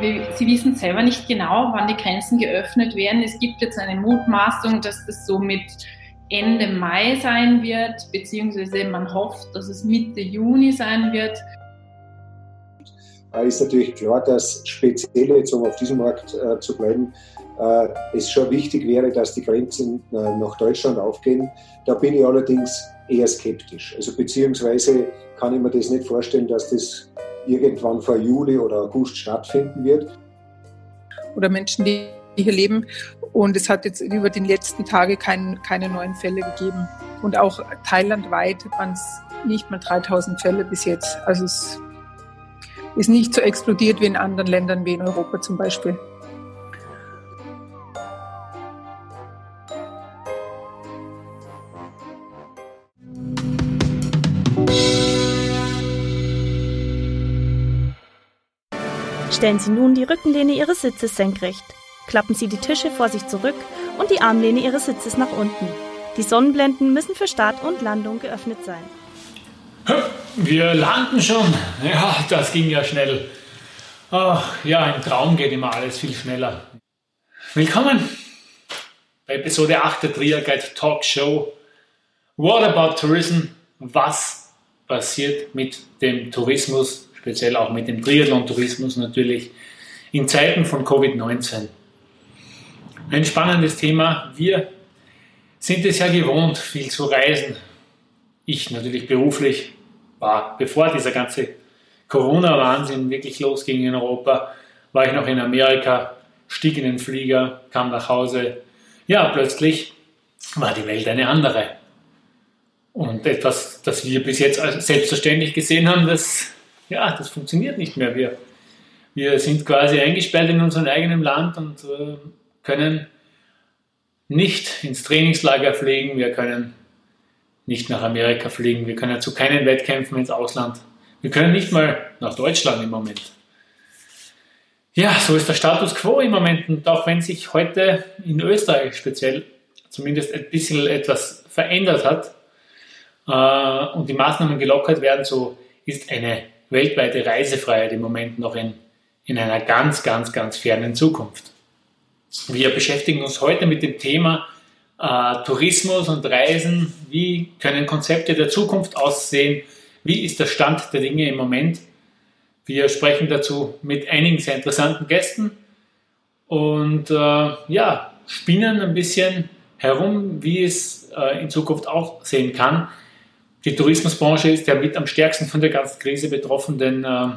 Sie wissen selber nicht genau, wann die Grenzen geöffnet werden. Es gibt jetzt eine Mutmaßung, dass das so mit Ende Mai sein wird, beziehungsweise man hofft, dass es Mitte Juni sein wird. Ist natürlich klar, dass speziell jetzt, um auf diesem Markt äh, zu bleiben, äh, es schon wichtig wäre, dass die Grenzen äh, nach Deutschland aufgehen. Da bin ich allerdings eher skeptisch. Also beziehungsweise kann ich mir das nicht vorstellen, dass das irgendwann vor Juli oder August stattfinden wird. Oder Menschen, die hier leben. Und es hat jetzt über die letzten Tage kein, keine neuen Fälle gegeben. Und auch thailandweit waren es nicht mal 3000 Fälle bis jetzt. Also es ist nicht so explodiert wie in anderen Ländern, wie in Europa zum Beispiel. Stellen Sie nun die Rückenlehne Ihres Sitzes senkrecht. Klappen Sie die Tische vor sich zurück und die Armlehne Ihres Sitzes nach unten. Die Sonnenblenden müssen für Start und Landung geöffnet sein. Wir landen schon. Ja, das ging ja schnell. Ach, ja, im Traum geht immer alles viel schneller. Willkommen bei Episode 8 der Trier Guide Talk Show. What about tourism? Was passiert mit dem Tourismus speziell auch mit dem Triathlon-Tourismus natürlich in Zeiten von Covid-19. Ein spannendes Thema. Wir sind es ja gewohnt, viel zu reisen. Ich natürlich beruflich war, bevor dieser ganze Corona-Wahnsinn wirklich losging in Europa, war ich noch in Amerika, stieg in den Flieger, kam nach Hause. Ja, plötzlich war die Welt eine andere. Und etwas, das wir bis jetzt selbstverständlich gesehen haben, das ja, das funktioniert nicht mehr. Wir, wir sind quasi eingesperrt in unserem eigenen Land und äh, können nicht ins Trainingslager fliegen, wir können nicht nach Amerika fliegen, wir können zu keinen Wettkämpfen ins Ausland, wir können nicht mal nach Deutschland im Moment. Ja, so ist der Status quo im Moment und auch wenn sich heute in Österreich speziell zumindest ein bisschen etwas verändert hat äh, und die Maßnahmen gelockert werden, so ist eine weltweite Reisefreiheit im Moment noch in, in einer ganz, ganz, ganz fernen Zukunft. Wir beschäftigen uns heute mit dem Thema äh, Tourismus und Reisen. Wie können Konzepte der Zukunft aussehen? Wie ist der Stand der Dinge im Moment? Wir sprechen dazu mit einigen sehr interessanten Gästen und äh, ja, spinnen ein bisschen herum, wie es äh, in Zukunft auch sehen kann. Die Tourismusbranche ist ja mit am stärksten von der ganzen Krise betroffen, denn äh,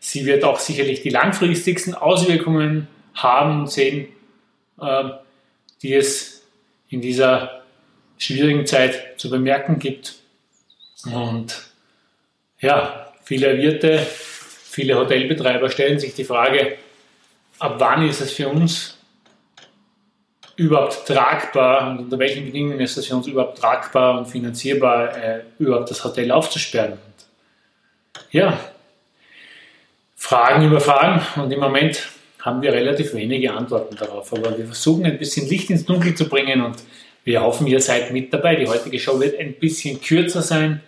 sie wird auch sicherlich die langfristigsten Auswirkungen haben und sehen, äh, die es in dieser schwierigen Zeit zu bemerken gibt. Und ja, viele Wirte, viele Hotelbetreiber stellen sich die Frage, ab wann ist es für uns überhaupt tragbar und unter welchen Bedingungen ist es für uns überhaupt tragbar und finanzierbar, äh, überhaupt das Hotel aufzusperren. Und ja, Fragen über Fragen und im Moment haben wir relativ wenige Antworten darauf, aber wir versuchen ein bisschen Licht ins Dunkel zu bringen und wir hoffen, ihr seid mit dabei. Die heutige Show wird ein bisschen kürzer sein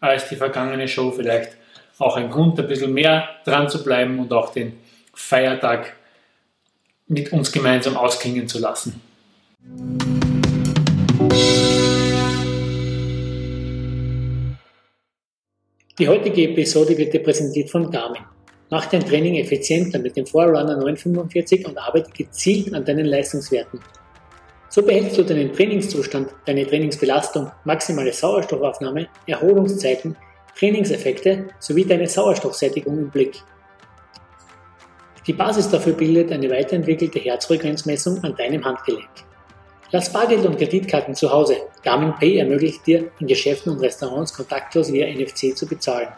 als die vergangene Show, vielleicht auch ein Grund, ein bisschen mehr dran zu bleiben und auch den Feiertag mit uns gemeinsam ausklingen zu lassen. Die heutige Episode wird dir präsentiert von Garmin. Mach dein Training effizienter mit dem Forerunner 945 und arbeite gezielt an deinen Leistungswerten. So behältst du deinen Trainingszustand, deine Trainingsbelastung, maximale Sauerstoffaufnahme, Erholungszeiten, Trainingseffekte sowie deine Sauerstoffsättigung im Blick. Die Basis dafür bildet eine weiterentwickelte Herzfrequenzmessung an deinem Handgelenk. Lass Bargeld und Kreditkarten zu Hause. Garmin Pay ermöglicht dir, in Geschäften und Restaurants kontaktlos via NFC zu bezahlen.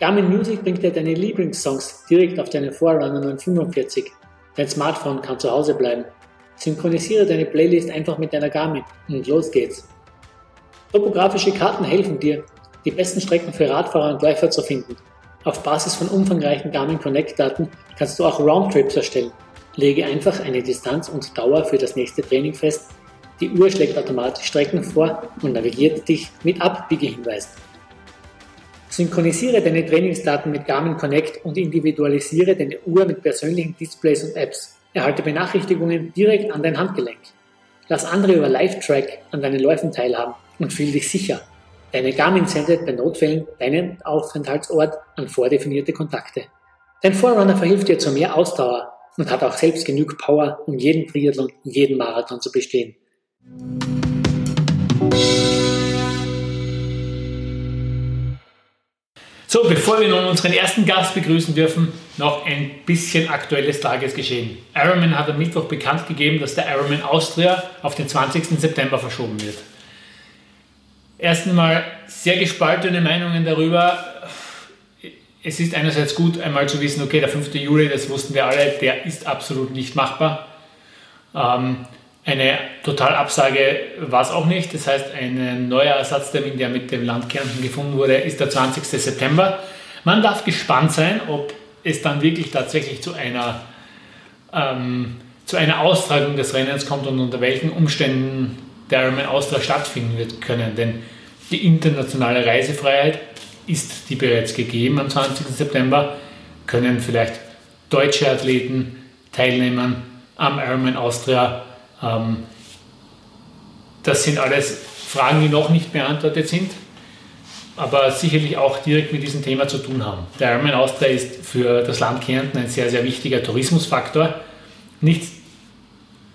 Garmin Music bringt dir deine Lieblingssongs direkt auf deinen Forerunner 945. Dein Smartphone kann zu Hause bleiben. Synchronisiere deine Playlist einfach mit deiner Garmin und los geht's. Topografische Karten helfen dir, die besten Strecken für Radfahrer und Läufer zu finden. Auf Basis von umfangreichen Garmin Connect Daten kannst du auch Roundtrips erstellen Lege einfach eine Distanz und Dauer für das nächste Training fest. Die Uhr schlägt automatisch Strecken vor und navigiert dich mit Abbiegehinweisen. Synchronisiere deine Trainingsdaten mit Garmin Connect und individualisiere deine Uhr mit persönlichen Displays und Apps. Erhalte Benachrichtigungen direkt an dein Handgelenk. Lass andere über Live-Track an deinen Läufen teilhaben und fühl dich sicher. Deine Garmin sendet bei Notfällen deinen Aufenthaltsort an vordefinierte Kontakte. Dein Forerunner verhilft dir zu mehr Ausdauer und hat auch selbst genug Power, um jeden Triathlon, jeden Marathon zu bestehen. So, bevor wir nun unseren ersten Gast begrüßen dürfen, noch ein bisschen aktuelles Tagesgeschehen. Ironman hat am Mittwoch bekannt gegeben, dass der Ironman Austria auf den 20. September verschoben wird. Erst einmal sehr gespaltene Meinungen darüber. Es ist einerseits gut, einmal zu wissen, okay, der 5. Juli, das wussten wir alle, der ist absolut nicht machbar. Ähm, eine Totalabsage war es auch nicht. Das heißt, ein neuer Ersatztermin, der mit dem Land Kärnten gefunden wurde, ist der 20. September. Man darf gespannt sein, ob es dann wirklich tatsächlich zu einer, ähm, zu einer Austragung des Rennens kommt und unter welchen Umständen der Ironman Austria stattfinden wird können. Denn die internationale Reisefreiheit ist die bereits gegeben am 20. September, können vielleicht deutsche Athleten teilnehmen am Ironman Austria ähm, das sind alles Fragen, die noch nicht beantwortet sind, aber sicherlich auch direkt mit diesem Thema zu tun haben. Der Ironman Austria ist für das Land Kärnten ein sehr, sehr wichtiger Tourismusfaktor. Nicht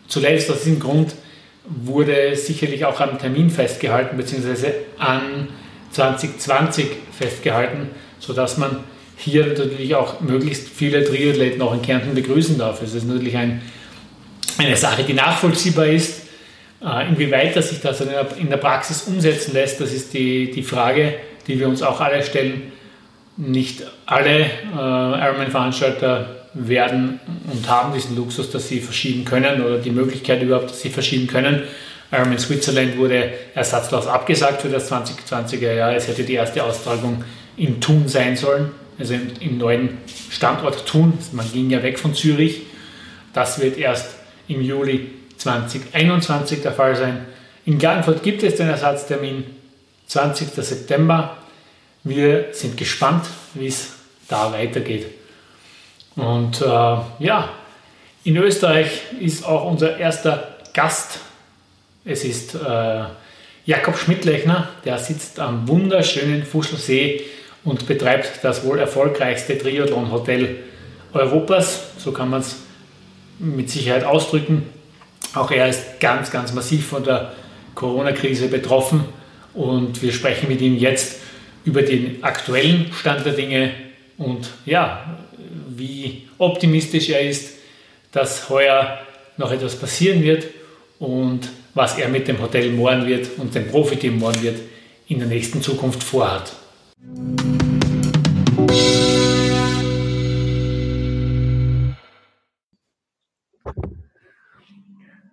zuletzt aus diesem Grund wurde sicherlich auch am Termin festgehalten, beziehungsweise an 2020 festgehalten, sodass man hier natürlich auch möglichst viele Triathleten auch in Kärnten begrüßen darf. Es ist natürlich ein eine Sache, die nachvollziehbar ist. Äh, inwieweit das sich das in der Praxis umsetzen lässt, das ist die, die Frage, die wir uns auch alle stellen. Nicht alle äh, Ironman-Veranstalter werden und haben diesen Luxus, dass sie verschieben können oder die Möglichkeit überhaupt, dass sie verschieben können. Ironman Switzerland wurde ersatzlos abgesagt für das 2020er Jahr. Es hätte die erste Austragung in Thun sein sollen, also im, im neuen Standort Thun. Man ging ja weg von Zürich. Das wird erst im Juli 2021 der Fall sein. In Klagenfurt gibt es den Ersatztermin 20. September. Wir sind gespannt, wie es da weitergeht. Und äh, ja, in Österreich ist auch unser erster Gast. Es ist äh, Jakob Schmidtlechner, der sitzt am wunderschönen Fuschelsee und betreibt das wohl erfolgreichste Triathlon-Hotel Europas. So kann man es mit Sicherheit ausdrücken. Auch er ist ganz, ganz massiv von der Corona-Krise betroffen und wir sprechen mit ihm jetzt über den aktuellen Stand der Dinge und ja, wie optimistisch er ist, dass heuer noch etwas passieren wird und was er mit dem Hotel Mohren wird und dem Profiteam Mohren wird in der nächsten Zukunft vorhat.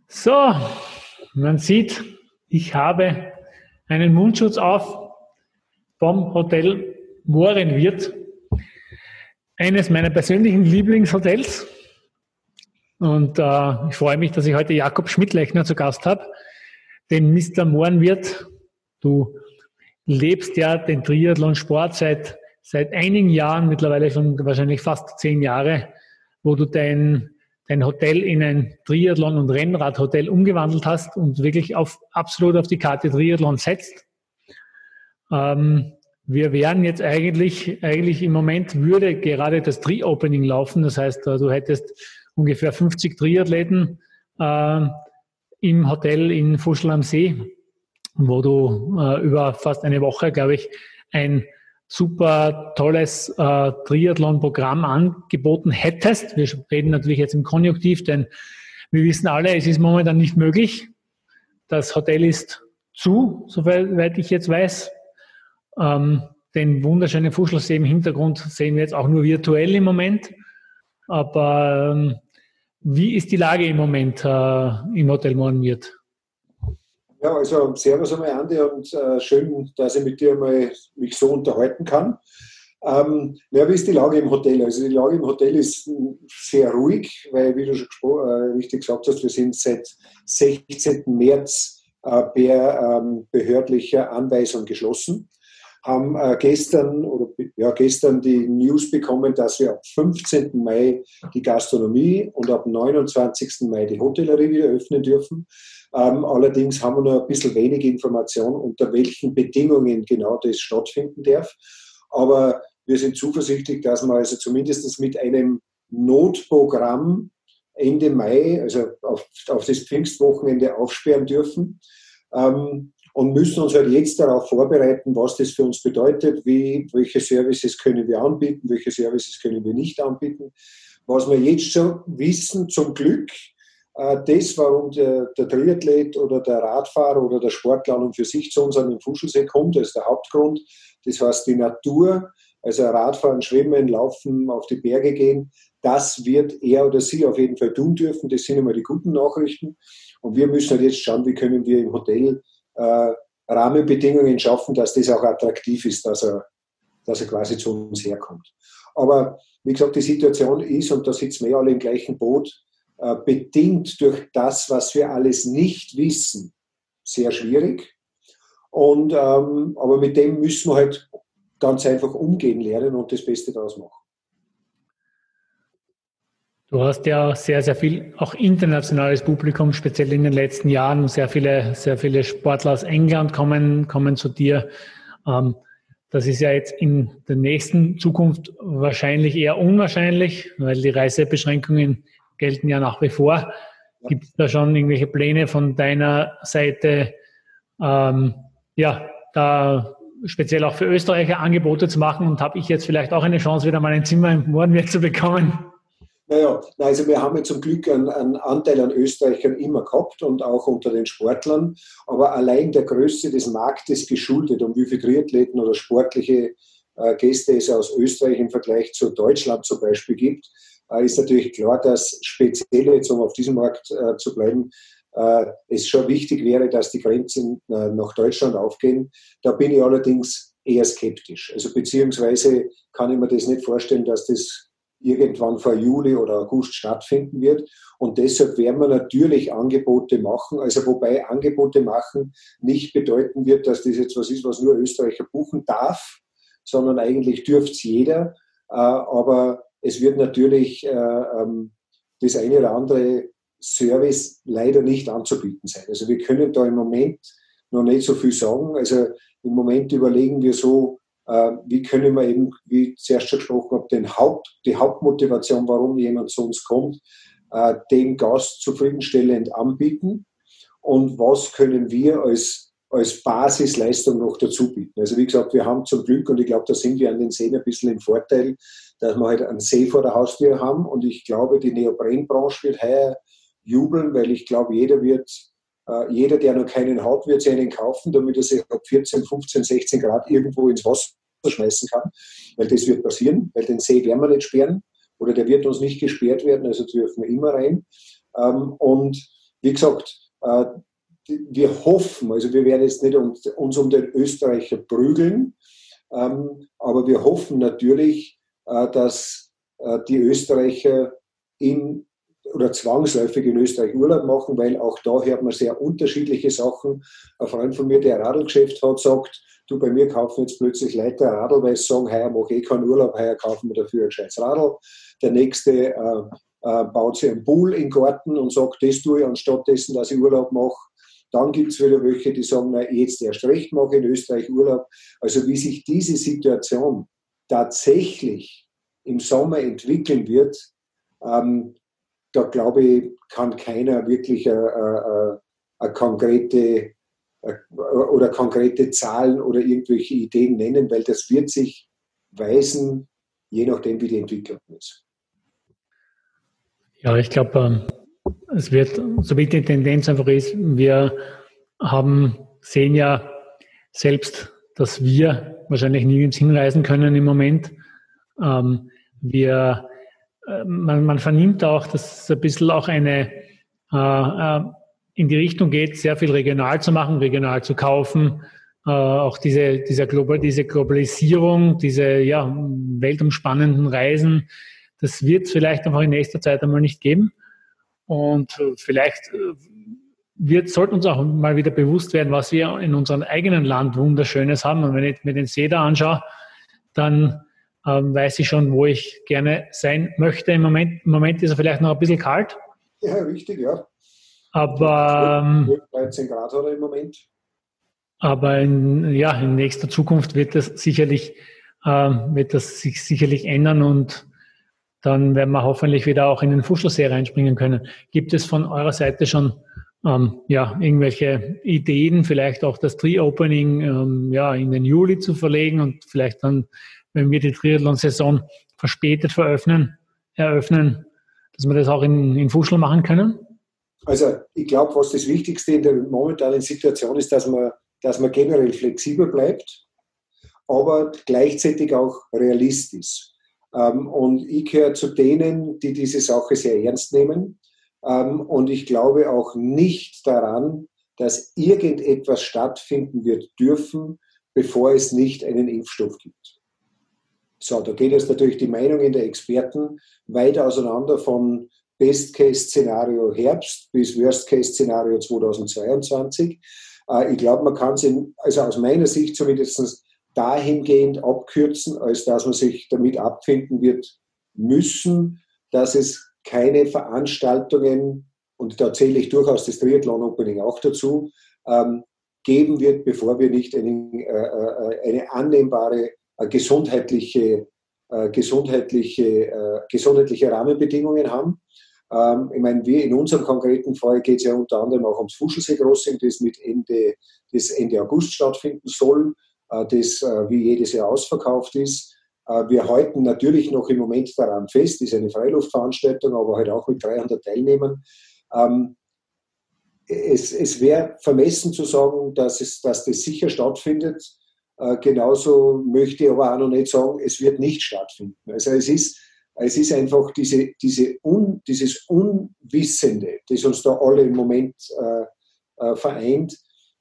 So, man sieht, ich habe einen Mundschutz auf vom Hotel Mohrenwirt, eines meiner persönlichen Lieblingshotels. Und äh, ich freue mich, dass ich heute Jakob Schmidtlechner zu Gast habe, den Mr. Mohrenwirt. Du lebst ja den Triathlon-Sport seit, seit einigen Jahren, mittlerweile schon wahrscheinlich fast zehn Jahre, wo du dein dein Hotel in ein Triathlon- und Rennradhotel umgewandelt hast und wirklich auf, absolut auf die Karte Triathlon setzt. Ähm, wir wären jetzt eigentlich, eigentlich im Moment würde gerade das Tri-Opening laufen. Das heißt, äh, du hättest ungefähr 50 Triathleten äh, im Hotel in Fuschel am See, wo du äh, über fast eine Woche, glaube ich, ein super tolles äh, Triathlon-Programm angeboten hättest. Wir reden natürlich jetzt im Konjunktiv, denn wir wissen alle, es ist momentan nicht möglich. Das Hotel ist zu, soweit ich jetzt weiß. Ähm, den wunderschönen Fuschelsee im Hintergrund sehen wir jetzt auch nur virtuell im Moment. Aber ähm, wie ist die Lage im Moment äh, im Hotel Morgenwirt? Ja, also Servus einmal, Andi, und äh, schön, dass ich mit dir mal mich so unterhalten kann. Ähm, ja, wie ist die Lage im Hotel? Also die Lage im Hotel ist sehr ruhig, weil, wie du schon äh, richtig gesagt hast, wir sind seit 16. März äh, per ähm, behördlicher Anweisung geschlossen. Haben äh, gestern oder ja, gestern die News bekommen, dass wir ab 15. Mai die Gastronomie und ab 29. Mai die Hotellerie wieder öffnen dürfen. Ähm, allerdings haben wir noch ein bisschen wenig Information, unter welchen Bedingungen genau das stattfinden darf. Aber wir sind zuversichtlich, dass wir also zumindest mit einem Notprogramm Ende Mai, also auf, auf das Pfingstwochenende aufsperren dürfen. Ähm, und müssen uns halt jetzt darauf vorbereiten, was das für uns bedeutet, wie, welche Services können wir anbieten, welche Services können wir nicht anbieten. Was wir jetzt schon wissen, zum Glück, äh, das, warum der, der Triathlet oder der Radfahrer oder der Sportler und für sich zu uns an den Fuschelsee kommt, das ist der Hauptgrund. Das heißt, die Natur, also Radfahren, Schwimmen, Laufen, auf die Berge gehen, das wird er oder sie auf jeden Fall tun dürfen. Das sind immer die guten Nachrichten. Und wir müssen halt jetzt schauen, wie können wir im Hotel äh, Rahmenbedingungen schaffen, dass das auch attraktiv ist, dass er, dass er quasi zu uns herkommt. Aber wie gesagt, die Situation ist, und da sitzen wir alle im gleichen Boot, äh, bedingt durch das, was wir alles nicht wissen, sehr schwierig. Und, ähm, aber mit dem müssen wir halt ganz einfach umgehen lernen und das Beste daraus machen. Du hast ja sehr, sehr viel auch internationales Publikum, speziell in den letzten Jahren. Sehr viele, sehr viele Sportler aus England kommen, kommen zu dir. Ähm, das ist ja jetzt in der nächsten Zukunft wahrscheinlich eher unwahrscheinlich, weil die Reisebeschränkungen gelten ja nach wie vor. Gibt es da schon irgendwelche Pläne von deiner Seite, ähm, ja, da speziell auch für Österreicher Angebote zu machen? Und habe ich jetzt vielleicht auch eine Chance, wieder mal ein Zimmer im Mohrenwert zu bekommen? Naja, also wir haben ja zum Glück einen, einen, Anteil an Österreichern immer gehabt und auch unter den Sportlern, aber allein der Größe des Marktes geschuldet, um wie viele Triathleten oder sportliche äh, Gäste es aus Österreich im Vergleich zu Deutschland zum Beispiel gibt, äh, ist natürlich klar, dass speziell jetzt, um auf diesem Markt äh, zu bleiben, es schon wichtig wäre, dass die Grenzen nach Deutschland aufgehen. Da bin ich allerdings eher skeptisch. Also beziehungsweise kann ich mir das nicht vorstellen, dass das irgendwann vor Juli oder August stattfinden wird. Und deshalb werden wir natürlich Angebote machen. Also wobei Angebote machen nicht bedeuten wird, dass das jetzt was ist, was nur Österreicher buchen darf, sondern eigentlich dürfte es jeder. Äh, aber es wird natürlich äh, ähm, das eine oder andere Service leider nicht anzubieten sein. Also wir können da im Moment noch nicht so viel sagen. Also im Moment überlegen wir so, wie können wir eben, wie zuerst schon gesprochen habe, den Haupt, die Hauptmotivation, warum jemand zu uns kommt, äh, dem Gast zufriedenstellend anbieten und was können wir als, als Basisleistung noch dazu bieten. Also wie gesagt, wir haben zum Glück, und ich glaube, da sind wir an den Seen ein bisschen im Vorteil, dass wir halt einen See vor der Haustür haben und ich glaube, die Neoprenbranche wird heuer jubeln, weil ich glaube, jeder wird äh, jeder, der noch keinen hat, wird sich einen kaufen, damit er sich ab 14, 15, 16 Grad irgendwo ins Wasser schmeißen kann. Weil das wird passieren, weil den See werden wir nicht sperren oder der wird uns nicht gesperrt werden, also dürfen wir immer rein. Ähm, und wie gesagt, äh, wir hoffen, also wir werden jetzt nicht uns um den Österreicher prügeln, ähm, aber wir hoffen natürlich, äh, dass die Österreicher in oder zwangsläufig in Österreich Urlaub machen, weil auch da hört man sehr unterschiedliche Sachen. Ein Freund von mir, der ein Radlgeschäft hat, sagt, du, bei mir kaufen jetzt plötzlich Leute ein Radl, weil sie sagen, heuer mache ich keinen Urlaub, heuer kaufen wir dafür ein scheiß Radl. Der nächste äh, äh, baut sich einen Pool den Garten und sagt, das tue ich anstatt dessen, dass ich Urlaub mache. Dann gibt es wieder welche, die sagen, na, jetzt erst recht mache ich in Österreich Urlaub. Also wie sich diese Situation tatsächlich im Sommer entwickeln wird, ähm, da glaube ich, kann keiner wirklich eine, eine, eine konkrete oder konkrete Zahlen oder irgendwelche Ideen nennen, weil das wird sich weisen, je nachdem, wie die Entwicklung ist. Ja, ich glaube, ähm, es wird, so wie die Tendenz einfach ist, wir haben, sehen ja selbst, dass wir wahrscheinlich nirgends hinreisen können im Moment. Ähm, wir äh, man, man vernimmt auch, dass es ein bisschen auch eine äh, äh, in die Richtung geht, sehr viel regional zu machen, regional zu kaufen. Äh, auch diese, dieser Global, diese Globalisierung, diese ja, weltumspannenden Reisen, das wird es vielleicht einfach in nächster Zeit einmal nicht geben. Und vielleicht wir sollten uns auch mal wieder bewusst werden, was wir in unserem eigenen Land Wunderschönes haben. Und wenn ich mir den See da anschaue, dann ähm, weiß ich schon, wo ich gerne sein möchte. Im Moment, Im Moment ist er vielleicht noch ein bisschen kalt. Ja, richtig, ja. Aber ähm, 13 Grad hat er im Moment. Aber in, ja, in nächster Zukunft wird das sicherlich, ähm, wird das sich sicherlich ändern und dann werden wir hoffentlich wieder auch in den Fuschelsee reinspringen können. Gibt es von eurer Seite schon ähm, ja, irgendwelche Ideen, vielleicht auch das Tri-Opening ähm, ja, in den Juli zu verlegen und vielleicht dann, wenn wir die Triathlon-Saison verspätet veröffnen, eröffnen, dass wir das auch in, in Fuschel machen können? Also ich glaube, was das Wichtigste in der momentanen Situation ist, dass man, dass man generell flexibel bleibt, aber gleichzeitig auch realistisch. Ähm, und ich gehöre zu denen, die diese Sache sehr ernst nehmen. Ähm, und ich glaube auch nicht daran, dass irgendetwas stattfinden wird dürfen, bevor es nicht einen Impfstoff gibt. So, da geht jetzt natürlich die Meinungen der Experten weit auseinander von Best-Case-Szenario Herbst bis Worst-Case-Szenario 2022. Äh, ich glaube, man kann es, also aus meiner Sicht zumindest dahingehend abkürzen, als dass man sich damit abfinden wird müssen, dass es keine Veranstaltungen, und da zähle ich durchaus das Triathlon Opening auch dazu, ähm, geben wird, bevor wir nicht eine, äh, äh eine annehmbare äh, gesundheitliche, äh, gesundheitliche, äh, gesundheitliche Rahmenbedingungen haben. Ähm, ich meine, wir in unserem konkreten Fall geht es ja unter anderem auch ums Fuschelsee Crossing, das mit Ende, das Ende August stattfinden soll, äh, das wie jedes Jahr ausverkauft ist. Äh, wir halten natürlich noch im Moment daran fest, ist eine Freiluftveranstaltung, aber halt auch mit 300 Teilnehmern. Ähm, es, es wäre vermessen zu sagen, dass, es, dass das sicher stattfindet. Äh, genauso möchte ich aber auch noch nicht sagen, es wird nicht stattfinden. Also es ist, es ist einfach diese, diese Un, dieses Unwissende, das uns da alle im Moment äh, äh, vereint,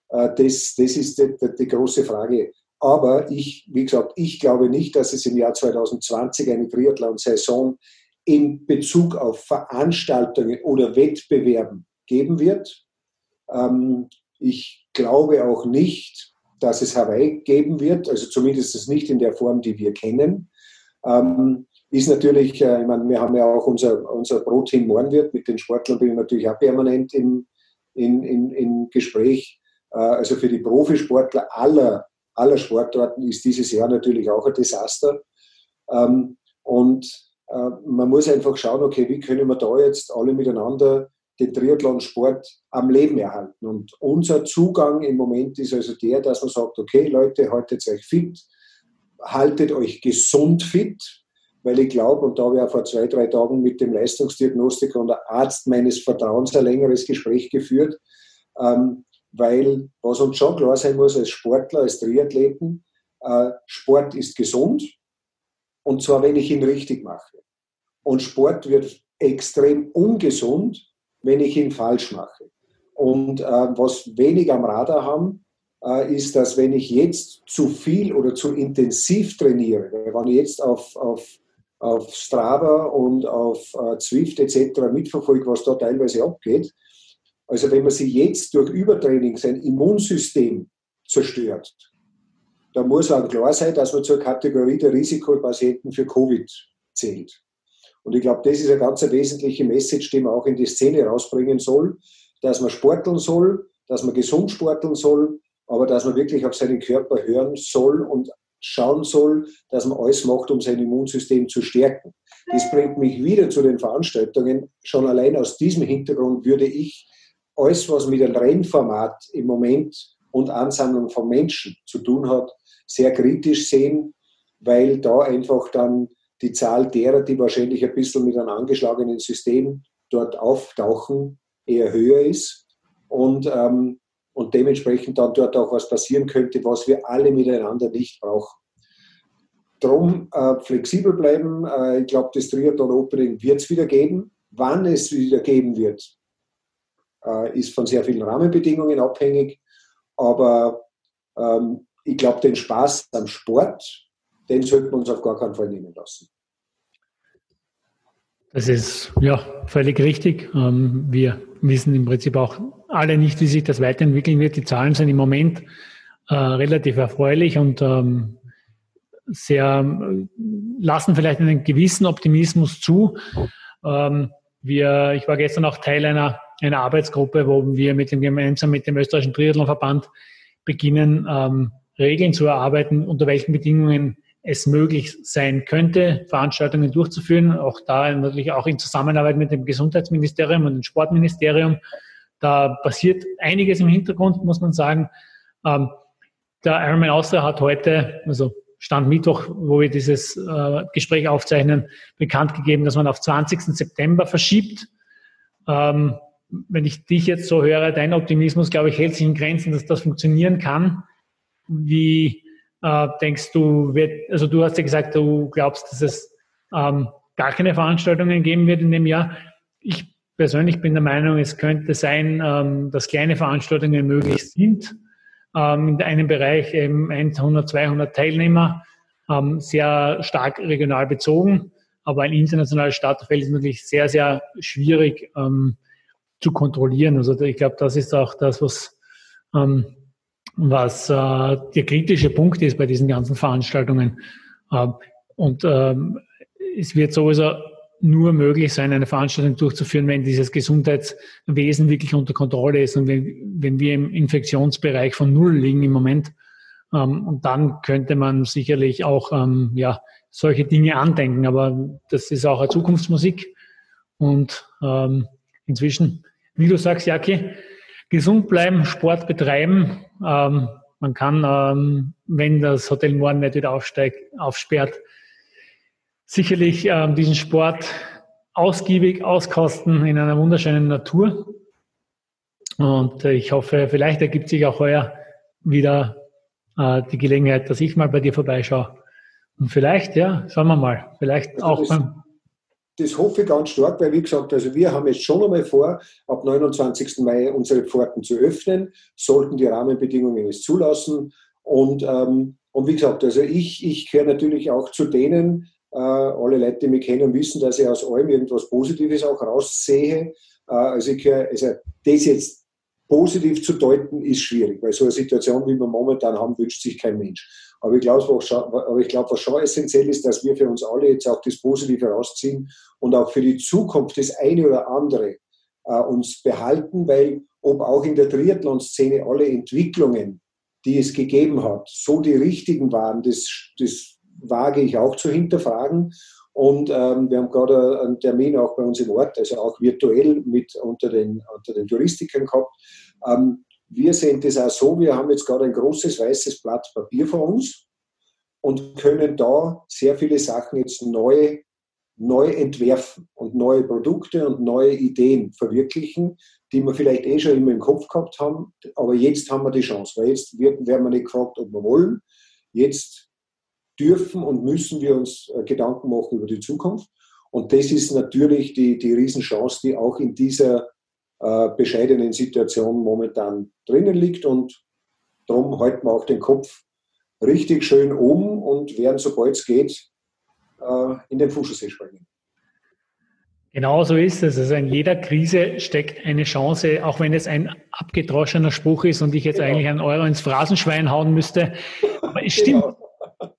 äh, das, das ist die, die, die große Frage. Aber ich, wie gesagt, ich glaube nicht, dass es im Jahr 2020 eine Triathlon-Saison in Bezug auf Veranstaltungen oder Wettbewerben geben wird. Ähm, ich glaube auch nicht, dass es Hawaii geben wird, also zumindest nicht in der Form, die wir kennen. Ähm, ist natürlich, äh, ich meine, wir haben ja auch unser, unser Pro-Team Mornwirt, mit den Sportlern bin ich natürlich auch permanent im, in, in, in Gespräch. Äh, also für die Profisportler aller aller Sportarten ist dieses Jahr natürlich auch ein Desaster. Ähm, und äh, man muss einfach schauen, okay, wie können wir da jetzt alle miteinander den Triathlonsport am Leben erhalten. Und unser Zugang im Moment ist also der, dass man sagt, okay, Leute, haltet euch fit, haltet euch gesund fit, weil ich glaube, und da habe ich auch vor zwei, drei Tagen mit dem Leistungsdiagnostiker und der Arzt meines Vertrauens ein längeres Gespräch geführt, ähm, weil was uns schon klar sein muss als Sportler, als Triathleten, äh, Sport ist gesund und zwar, wenn ich ihn richtig mache. Und Sport wird extrem ungesund, wenn ich ihn falsch mache. Und äh, was wenig am Radar haben, äh, ist, dass wenn ich jetzt zu viel oder zu intensiv trainiere, wenn ich jetzt auf, auf, auf Strava und auf äh, Zwift etc. mitverfolge, was da teilweise abgeht, also wenn man sich jetzt durch Übertraining sein Immunsystem zerstört, dann muss auch klar sein, dass man zur Kategorie der Risikopatienten für Covid zählt. Und ich glaube, das ist eine ganz wesentliche Message, die man auch in die Szene rausbringen soll, dass man sporteln soll, dass man gesund sporteln soll, aber dass man wirklich auf seinen Körper hören soll und schauen soll, dass man alles macht, um sein Immunsystem zu stärken. Das bringt mich wieder zu den Veranstaltungen. Schon allein aus diesem Hintergrund würde ich alles, was mit dem Rennformat im Moment und Ansammlung von Menschen zu tun hat, sehr kritisch sehen, weil da einfach dann die Zahl derer, die wahrscheinlich ein bisschen mit einem angeschlagenen System dort auftauchen, eher höher ist und, ähm, und dementsprechend dann dort auch was passieren könnte, was wir alle miteinander nicht brauchen. Drum äh, flexibel bleiben. Äh, ich glaube, das Triathlon Opening wird es wieder geben. Wann es wieder geben wird, äh, ist von sehr vielen Rahmenbedingungen abhängig. Aber ähm, ich glaube, den Spaß am Sport, den sollten wir uns auf gar keinen Fall nehmen lassen. Das ist ja völlig richtig. Ähm, wir wissen im Prinzip auch alle nicht, wie sich das weiterentwickeln wird. Die Zahlen sind im Moment äh, relativ erfreulich und ähm, sehr, lassen vielleicht einen gewissen Optimismus zu. Ähm, wir, ich war gestern auch Teil einer, einer Arbeitsgruppe, wo wir mit dem, gemeinsam mit dem österreichischen Triathlonverband beginnen, ähm, Regeln zu erarbeiten, unter welchen Bedingungen es möglich sein könnte, Veranstaltungen durchzuführen. Auch da natürlich auch in Zusammenarbeit mit dem Gesundheitsministerium und dem Sportministerium. Da passiert einiges im Hintergrund, muss man sagen. Ähm, der Ironman Austria hat heute, also Stand Mittwoch, wo wir dieses äh, Gespräch aufzeichnen, bekannt gegeben, dass man auf 20. September verschiebt. Ähm, wenn ich dich jetzt so höre, dein Optimismus, glaube ich, hält sich in Grenzen, dass das funktionieren kann. Wie äh, denkst du, wird, also du hast ja gesagt, du glaubst, dass es ähm, gar keine Veranstaltungen geben wird in dem Jahr. Ich persönlich bin der Meinung, es könnte sein, ähm, dass kleine Veranstaltungen möglich sind ähm, in einem Bereich eben 100, 200 Teilnehmer, ähm, sehr stark regional bezogen. Aber ein internationales Starterfeld ist natürlich sehr, sehr schwierig ähm, zu kontrollieren. Also ich glaube, das ist auch das, was, ähm, was äh, der kritische Punkt ist bei diesen ganzen Veranstaltungen. Ähm, und ähm, es wird sowieso nur möglich sein, eine Veranstaltung durchzuführen, wenn dieses Gesundheitswesen wirklich unter Kontrolle ist und wenn, wenn wir im Infektionsbereich von Null liegen im Moment. Ähm, und dann könnte man sicherlich auch ähm, ja, solche Dinge andenken. Aber das ist auch eine Zukunftsmusik. Und ähm, inzwischen, wie du sagst, Jackie, gesund bleiben, Sport betreiben. Ähm, man kann, ähm, wenn das Hotel morgen nicht wieder aufsteigt, aufsperrt, sicherlich ähm, diesen Sport ausgiebig auskosten in einer wunderschönen Natur. Und äh, ich hoffe, vielleicht ergibt sich auch heuer wieder äh, die Gelegenheit, dass ich mal bei dir vorbeischaue. Und vielleicht, ja, schauen wir mal, vielleicht auch beim. Das hoffe ich ganz stark, weil wie gesagt, also wir haben jetzt schon einmal vor, ab 29. Mai unsere Pforten zu öffnen, sollten die Rahmenbedingungen es zulassen. Und, ähm, und wie gesagt, also ich, ich gehöre natürlich auch zu denen, äh, alle Leute, die mich kennen, wissen, dass ich aus allem irgendwas Positives auch raussehe. Äh, also, ich, also das jetzt positiv zu deuten, ist schwierig, weil so eine Situation, wie wir momentan haben, wünscht sich kein Mensch. Aber ich glaube, was, glaub, was schon essentiell ist, dass wir für uns alle jetzt auch das Positive rausziehen und auch für die Zukunft das eine oder andere äh, uns behalten, weil ob auch in der Triathlon-Szene alle Entwicklungen, die es gegeben hat, so die richtigen waren, das, das wage ich auch zu hinterfragen. Und ähm, wir haben gerade einen Termin auch bei uns im Ort, also auch virtuell mit unter den, unter den Touristikern gehabt. Ähm, wir sehen das auch so, wir haben jetzt gerade ein großes weißes Blatt Papier vor uns und können da sehr viele Sachen jetzt neu, neu entwerfen und neue Produkte und neue Ideen verwirklichen, die wir vielleicht eh schon immer im Kopf gehabt haben. Aber jetzt haben wir die Chance, weil jetzt werden wir nicht gefragt, ob wir wollen. Jetzt dürfen und müssen wir uns äh, Gedanken machen über die Zukunft. Und das ist natürlich die, die Riesenchance, die auch in dieser äh, bescheidenen Situation momentan drinnen liegt. Und darum halten wir auch den Kopf richtig schön um und werden, sobald es geht, äh, in den Fußballsee springen. Genau so ist es. Also in jeder Krise steckt eine Chance, auch wenn es ein abgedroschener Spruch ist und ich jetzt genau. eigentlich einen Euro ins Phrasenschwein hauen müsste. Aber es stimmt. Genau.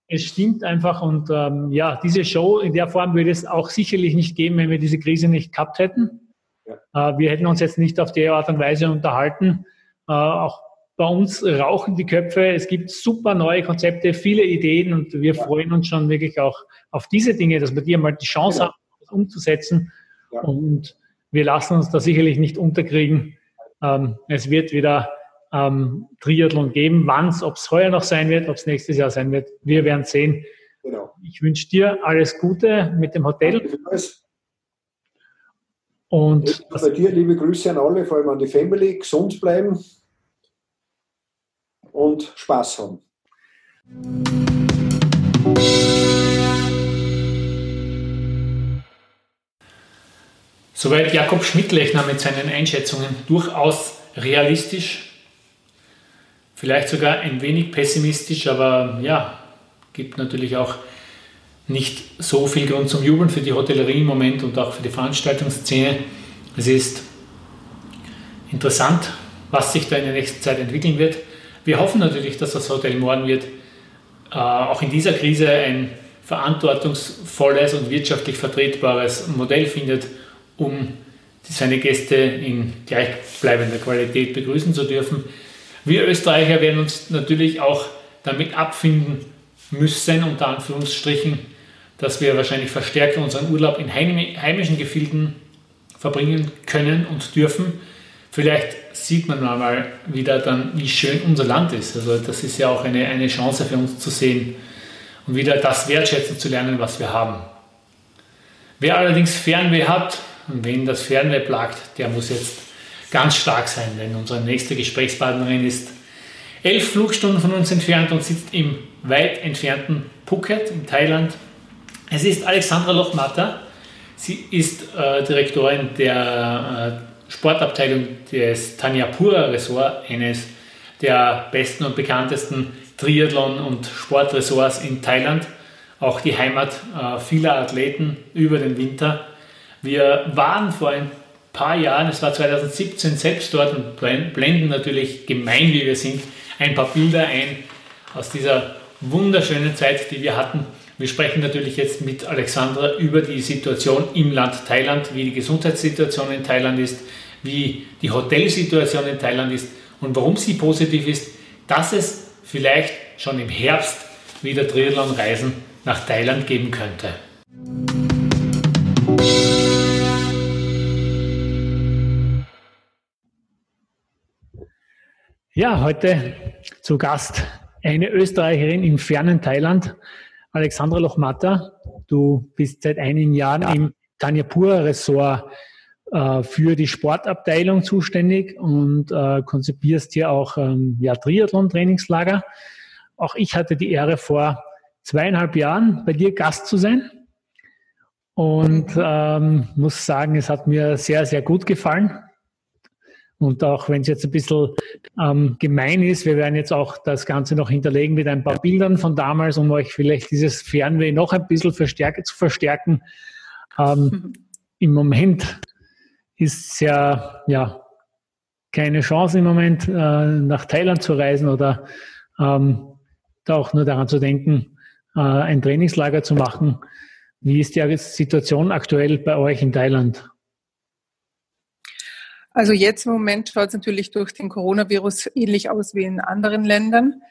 Es stimmt einfach und ähm, ja, diese Show in der Form würde es auch sicherlich nicht geben, wenn wir diese Krise nicht gehabt hätten. Ja. Äh, wir hätten uns jetzt nicht auf die Art und Weise unterhalten. Äh, auch bei uns rauchen die Köpfe. Es gibt super neue Konzepte, viele Ideen und wir ja. freuen uns schon wirklich auch auf diese Dinge, dass wir dir mal die Chance genau. haben, das umzusetzen. Ja. Und wir lassen uns da sicherlich nicht unterkriegen. Ähm, es wird wieder ähm, Triathlon geben. Wann es, ob es heuer noch sein wird, ob es nächstes Jahr sein wird, wir werden sehen. Genau. Ich wünsche dir alles Gute mit dem Hotel. Und bei dir liebe Grüße an alle, vor allem an die Family, gesund bleiben und Spaß haben. Soweit Jakob Schmidtlechner mit seinen Einschätzungen durchaus realistisch vielleicht sogar ein wenig pessimistisch, aber ja, gibt natürlich auch nicht so viel Grund zum Jubeln für die Hotellerie im Moment und auch für die Veranstaltungsszene. Es ist interessant, was sich da in der nächsten Zeit entwickeln wird. Wir hoffen natürlich, dass das Hotel Morgen wird äh, auch in dieser Krise ein verantwortungsvolles und wirtschaftlich vertretbares Modell findet, um seine Gäste in gleichbleibender Qualität begrüßen zu dürfen. Wir Österreicher werden uns natürlich auch damit abfinden müssen, unter Anführungsstrichen, dass wir wahrscheinlich verstärkt unseren Urlaub in heimischen Gefilden verbringen können und dürfen. Vielleicht sieht man mal wieder dann, wie schön unser Land ist. Also das ist ja auch eine, eine Chance für uns zu sehen und wieder das wertschätzen zu lernen, was wir haben. Wer allerdings Fernweh hat und wen das Fernweh plagt, der muss jetzt ganz stark sein, denn unsere nächste Gesprächspartnerin ist elf Flugstunden von uns entfernt und sitzt im weit entfernten Phuket in Thailand. Es ist Alexandra Lochmatter. Sie ist äh, Direktorin der äh, Sportabteilung des Tanyapura Resort, eines der besten und bekanntesten Triathlon- und Sportresorts in Thailand. Auch die Heimat äh, vieler Athleten über den Winter. Wir waren vor ein paar Jahren, es war 2017, selbst dort und blenden natürlich gemein, wie wir sind, ein paar Bilder ein aus dieser wunderschönen Zeit, die wir hatten. Wir sprechen natürlich jetzt mit Alexandra über die Situation im Land Thailand, wie die Gesundheitssituation in Thailand ist, wie die Hotelsituation in Thailand ist und warum sie positiv ist, dass es vielleicht schon im Herbst wieder Triathlon-Reisen nach Thailand geben könnte. Ja, heute zu Gast eine Österreicherin im fernen Thailand, Alexandra Lochmatter. Du bist seit einigen Jahren im Tanyapura Ressort äh, für die Sportabteilung zuständig und äh, konzipierst hier auch ähm, ja, Triathlon-Trainingslager. Auch ich hatte die Ehre, vor zweieinhalb Jahren bei dir Gast zu sein und ähm, muss sagen, es hat mir sehr, sehr gut gefallen. Und auch wenn es jetzt ein bisschen ähm, gemein ist, wir werden jetzt auch das Ganze noch hinterlegen mit ein paar Bildern von damals, um euch vielleicht dieses Fernweh noch ein bisschen verstärke, zu verstärken. Ähm. Im Moment ist ja, ja keine Chance im Moment, äh, nach Thailand zu reisen oder ähm, da auch nur daran zu denken, äh, ein Trainingslager zu machen. Wie ist die Situation aktuell bei euch in Thailand? Also jetzt im Moment schaut es natürlich durch den Coronavirus ähnlich aus wie in anderen Ländern.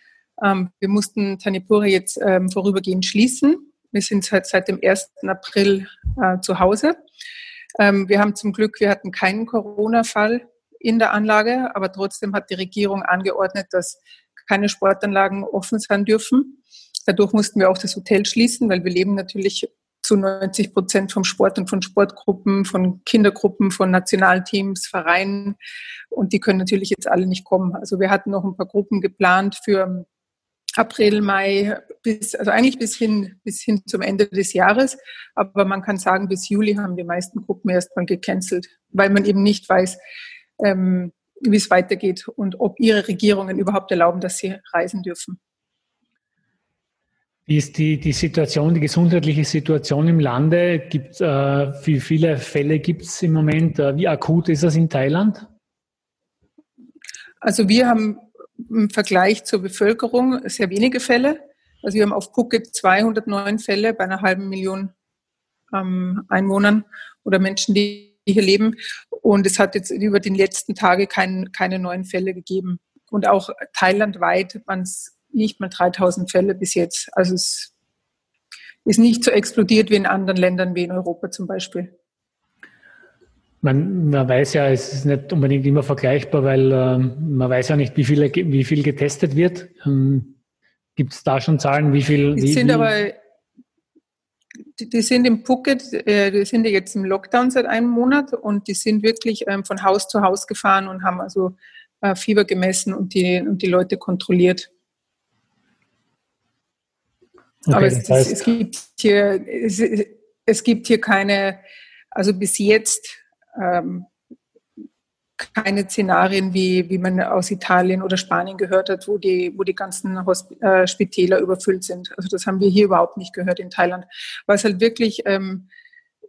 Ähm, wir mussten Tanipura jetzt ähm, vorübergehend schließen. Wir sind seit, seit dem 1. April äh, zu Hause. Ähm, wir haben zum Glück, wir hatten keinen Corona-Fall in der Anlage, aber trotzdem hat die Regierung angeordnet, dass keine Sportanlagen offen sein dürfen. Dadurch mussten wir auch das Hotel schließen, weil wir leben natürlich zu 90 Prozent vom Sport und von Sportgruppen, von Kindergruppen, von Nationalteams, Vereinen. Und die können natürlich jetzt alle nicht kommen. Also wir hatten noch ein paar Gruppen geplant für April, Mai, bis, also eigentlich bis hin, bis hin zum Ende des Jahres. Aber man kann sagen, bis Juli haben die meisten Gruppen erstmal gecancelt, weil man eben nicht weiß, ähm, wie es weitergeht und ob ihre Regierungen überhaupt erlauben, dass sie reisen dürfen. Wie ist die, die Situation, die gesundheitliche Situation im Lande? Gibt, äh, wie viele Fälle gibt es im Moment? Äh, wie akut ist das in Thailand? Also wir haben im Vergleich zur Bevölkerung sehr wenige Fälle. Also wir haben auf Phuket 209 Fälle bei einer halben Million ähm, Einwohnern oder Menschen, die hier leben. Und es hat jetzt über die letzten Tage kein, keine neuen Fälle gegeben. Und auch thailandweit waren es nicht mal 3000 Fälle bis jetzt. Also es ist nicht so explodiert wie in anderen Ländern wie in Europa zum Beispiel. Man, man weiß ja, es ist nicht unbedingt immer vergleichbar, weil ähm, man weiß ja nicht, wie, viele, wie viel getestet wird. Ähm, Gibt es da schon Zahlen, wie viel? Die sind wie, aber, die, die, sind im Phuket, äh, die sind ja jetzt im Lockdown seit einem Monat und die sind wirklich ähm, von Haus zu Haus gefahren und haben also äh, Fieber gemessen und die, und die Leute kontrolliert. Okay, Aber es, heißt, es, gibt hier, es, es, gibt hier keine, also bis jetzt ähm, keine Szenarien, wie, wie man aus Italien oder Spanien gehört hat, wo die, wo die ganzen Hosp äh, Spitäler überfüllt sind. Also das haben wir hier überhaupt nicht gehört in Thailand. Was halt wirklich ähm,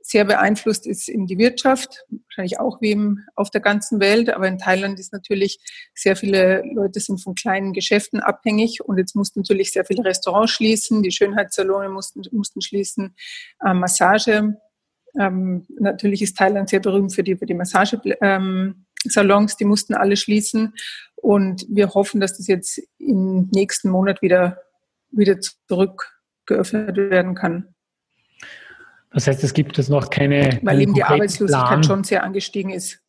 sehr beeinflusst ist in die Wirtschaft, wahrscheinlich auch wie im, auf der ganzen Welt, aber in Thailand ist natürlich sehr viele Leute sind von kleinen Geschäften abhängig und jetzt mussten natürlich sehr viele Restaurants schließen, die Schönheitssalone mussten, mussten schließen, äh, Massage. Ähm, natürlich ist Thailand sehr berühmt für die, für die Massagesalons, ähm, die mussten alle schließen und wir hoffen, dass das jetzt im nächsten Monat wieder, wieder zurück geöffnet werden kann. Das heißt, es gibt jetzt noch keine. Weil eben die Arbeitslosigkeit Plan. schon sehr angestiegen ist.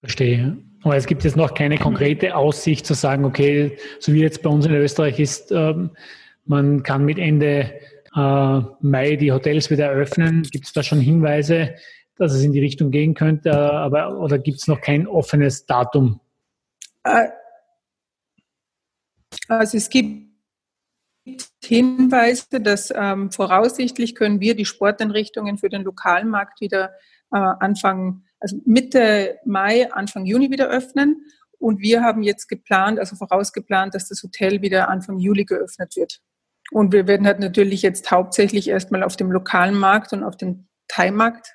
Verstehe. Aber es gibt jetzt noch keine konkrete Aussicht zu sagen, okay, so wie jetzt bei uns in Österreich ist, ähm, man kann mit Ende äh, Mai die Hotels wieder eröffnen. Gibt es da schon Hinweise, dass es in die Richtung gehen könnte? Aber, oder gibt es noch kein offenes Datum? Äh, also es gibt Hinweise, dass ähm, voraussichtlich können wir die Sporteinrichtungen für den lokalen Markt wieder äh, Anfang, also Mitte Mai, Anfang Juni wieder öffnen. Und wir haben jetzt geplant, also vorausgeplant, dass das Hotel wieder Anfang Juli geöffnet wird. Und wir werden halt natürlich jetzt hauptsächlich erstmal auf dem lokalen Markt und auf dem Thai-Markt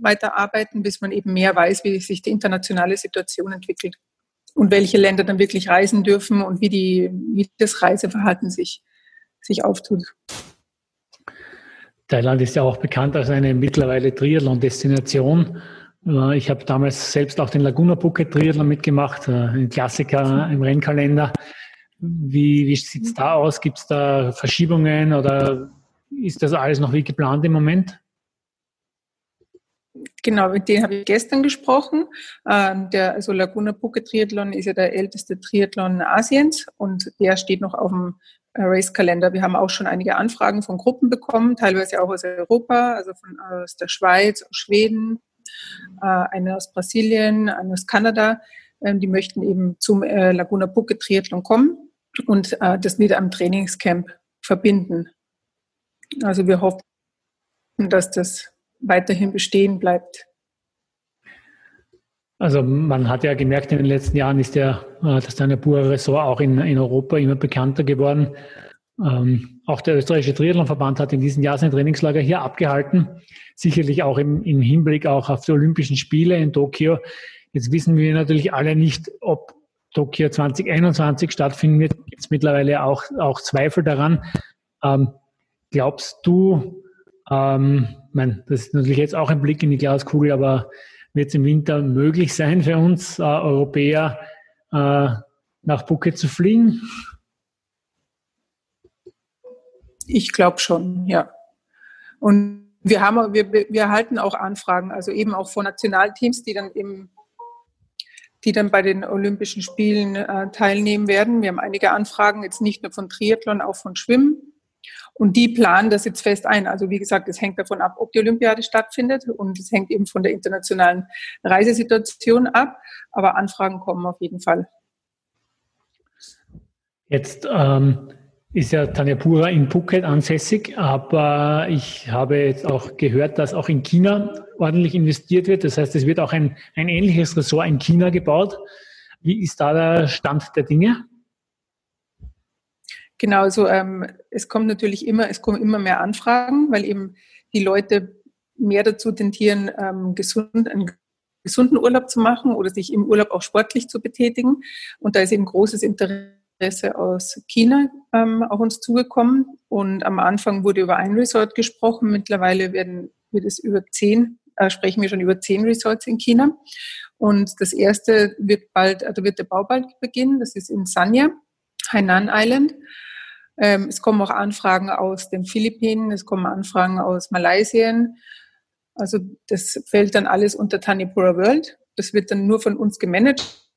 weiterarbeiten, bis man eben mehr weiß, wie sich die internationale Situation entwickelt und welche Länder dann wirklich reisen dürfen und wie, die, wie das Reiseverhalten sich sich auftut. Thailand ist ja auch bekannt als eine mittlerweile Triathlon-Destination. Äh, ich habe damals selbst auch den Laguna Phuket Triathlon mitgemacht, äh, ein Klassiker im Rennkalender. Wie, wie sieht es da aus? Gibt es da Verschiebungen oder ist das alles noch wie geplant im Moment? Genau, mit denen habe ich gestern gesprochen. Ähm, der also Laguna Phuket Triathlon ist ja der älteste Triathlon Asiens und der steht noch auf dem Race-Kalender. Wir haben auch schon einige Anfragen von Gruppen bekommen, teilweise auch aus Europa, also von, aus der Schweiz, aus Schweden, äh, eine aus Brasilien, eine aus Kanada. Ähm, die möchten eben zum äh, Laguna Phuket Triathlon kommen und äh, das mit einem Trainingscamp verbinden. Also wir hoffen, dass das weiterhin bestehen bleibt. Also man hat ja gemerkt, in den letzten Jahren ist der, äh, das Danapura Ressort auch in, in Europa immer bekannter geworden. Ähm, auch der österreichische Triathlonverband hat in diesem Jahr sein Trainingslager hier abgehalten. Sicherlich auch im, im Hinblick auch auf die Olympischen Spiele in Tokio. Jetzt wissen wir natürlich alle nicht, ob Tokio 2021 stattfinden wird. Gibt es mittlerweile auch, auch Zweifel daran. Ähm, glaubst du, ähm, mein, das ist natürlich jetzt auch ein Blick in die Glaskugel, aber wird es im Winter möglich sein für uns äh, Europäer äh, nach Phuket zu fliegen? Ich glaube schon, ja. Und wir haben, wir, wir erhalten auch Anfragen, also eben auch von Nationalteams, die dann eben, die dann bei den Olympischen Spielen äh, teilnehmen werden. Wir haben einige Anfragen, jetzt nicht nur von Triathlon, auch von Schwimmen. Und die planen das jetzt fest ein. Also wie gesagt, es hängt davon ab, ob die Olympiade stattfindet und es hängt eben von der internationalen Reisesituation ab. Aber Anfragen kommen auf jeden Fall. Jetzt ähm, ist ja Tanja Pura in Phuket ansässig, aber ich habe jetzt auch gehört, dass auch in China ordentlich investiert wird. Das heißt, es wird auch ein, ein ähnliches Ressort in China gebaut. Wie ist da der Stand der Dinge? Genau, so ähm, es kommt natürlich immer, es kommen immer mehr Anfragen, weil eben die Leute mehr dazu tendieren, ähm, gesund, einen gesunden Urlaub zu machen oder sich im Urlaub auch sportlich zu betätigen. Und da ist eben großes Interesse aus China ähm, auf uns zugekommen. Und am Anfang wurde über ein Resort gesprochen. Mittlerweile werden, wird es über zehn, äh, sprechen wir schon über zehn Resorts in China. Und das erste wird bald, also wird der Bau bald beginnen. Das ist in Sanya, Hainan Island. Ähm, es kommen auch Anfragen aus den Philippinen, es kommen Anfragen aus Malaysia. Also das fällt dann alles unter Tanipura World. Das wird dann nur von uns gemanagt,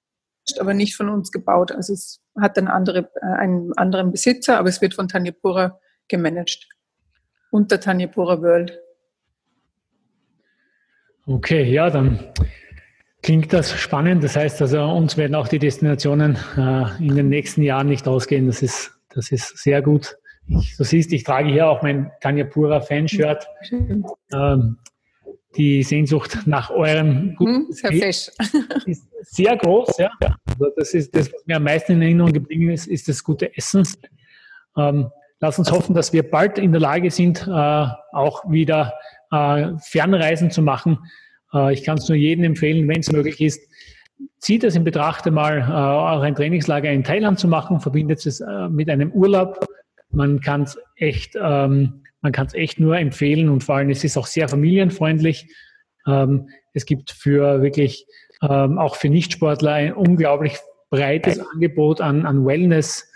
aber nicht von uns gebaut. Also es hat dann andere, äh, einen anderen Besitzer, aber es wird von Tanipura gemanagt. Unter Tanipura World. Okay, ja, dann klingt das spannend. Das heißt also, uns werden auch die Destinationen äh, in den nächsten Jahren nicht ausgehen. Das ist das ist sehr gut. Ich, du siehst, ich trage hier auch mein Tanja Pura Fanshirt. Ähm, die Sehnsucht nach eurem guten sehr fesch. ist sehr groß. Ja. Also das ist das, was mir am meisten in Erinnerung geblieben ist, ist das gute Essen. Ähm, lass uns hoffen, dass wir bald in der Lage sind, äh, auch wieder äh, Fernreisen zu machen. Äh, ich kann es nur jedem empfehlen, wenn es möglich ist, zieht es in Betracht einmal, äh, auch ein Trainingslager in Thailand zu machen, verbindet es äh, mit einem Urlaub. Man kann es echt, ähm, man kann es echt nur empfehlen und vor allem es ist auch sehr familienfreundlich. Ähm, es gibt für wirklich ähm, auch für Nichtsportler ein unglaublich breites Angebot an, an Wellness,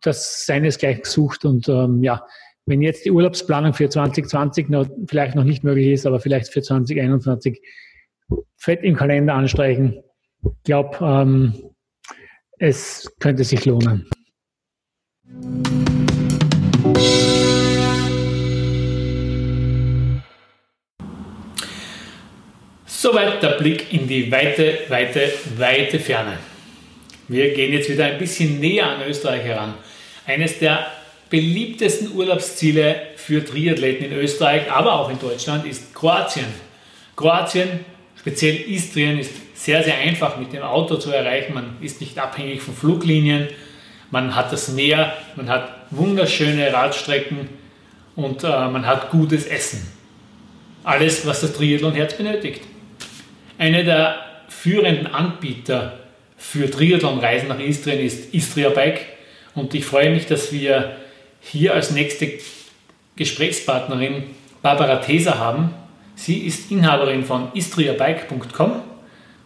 das seinesgleichen sucht und ähm, ja, wenn jetzt die Urlaubsplanung für 2020 noch, vielleicht noch nicht möglich ist, aber vielleicht für 2021 fett im Kalender anstreichen. Ich glaube, ähm, es könnte sich lohnen. Soweit der Blick in die weite, weite, weite Ferne. Wir gehen jetzt wieder ein bisschen näher an Österreich heran. Eines der beliebtesten Urlaubsziele für Triathleten in Österreich, aber auch in Deutschland ist Kroatien. Kroatien, speziell Istrien, ist sehr, sehr einfach mit dem Auto zu erreichen. Man ist nicht abhängig von Fluglinien, man hat das Meer, man hat wunderschöne Radstrecken und äh, man hat gutes Essen. Alles, was das Triathlon-Herz benötigt. Einer der führenden Anbieter für Triathlon-Reisen nach Istrien ist Istria Bike und ich freue mich, dass wir hier als nächste Gesprächspartnerin Barbara Teser haben. Sie ist Inhaberin von istriabike.com,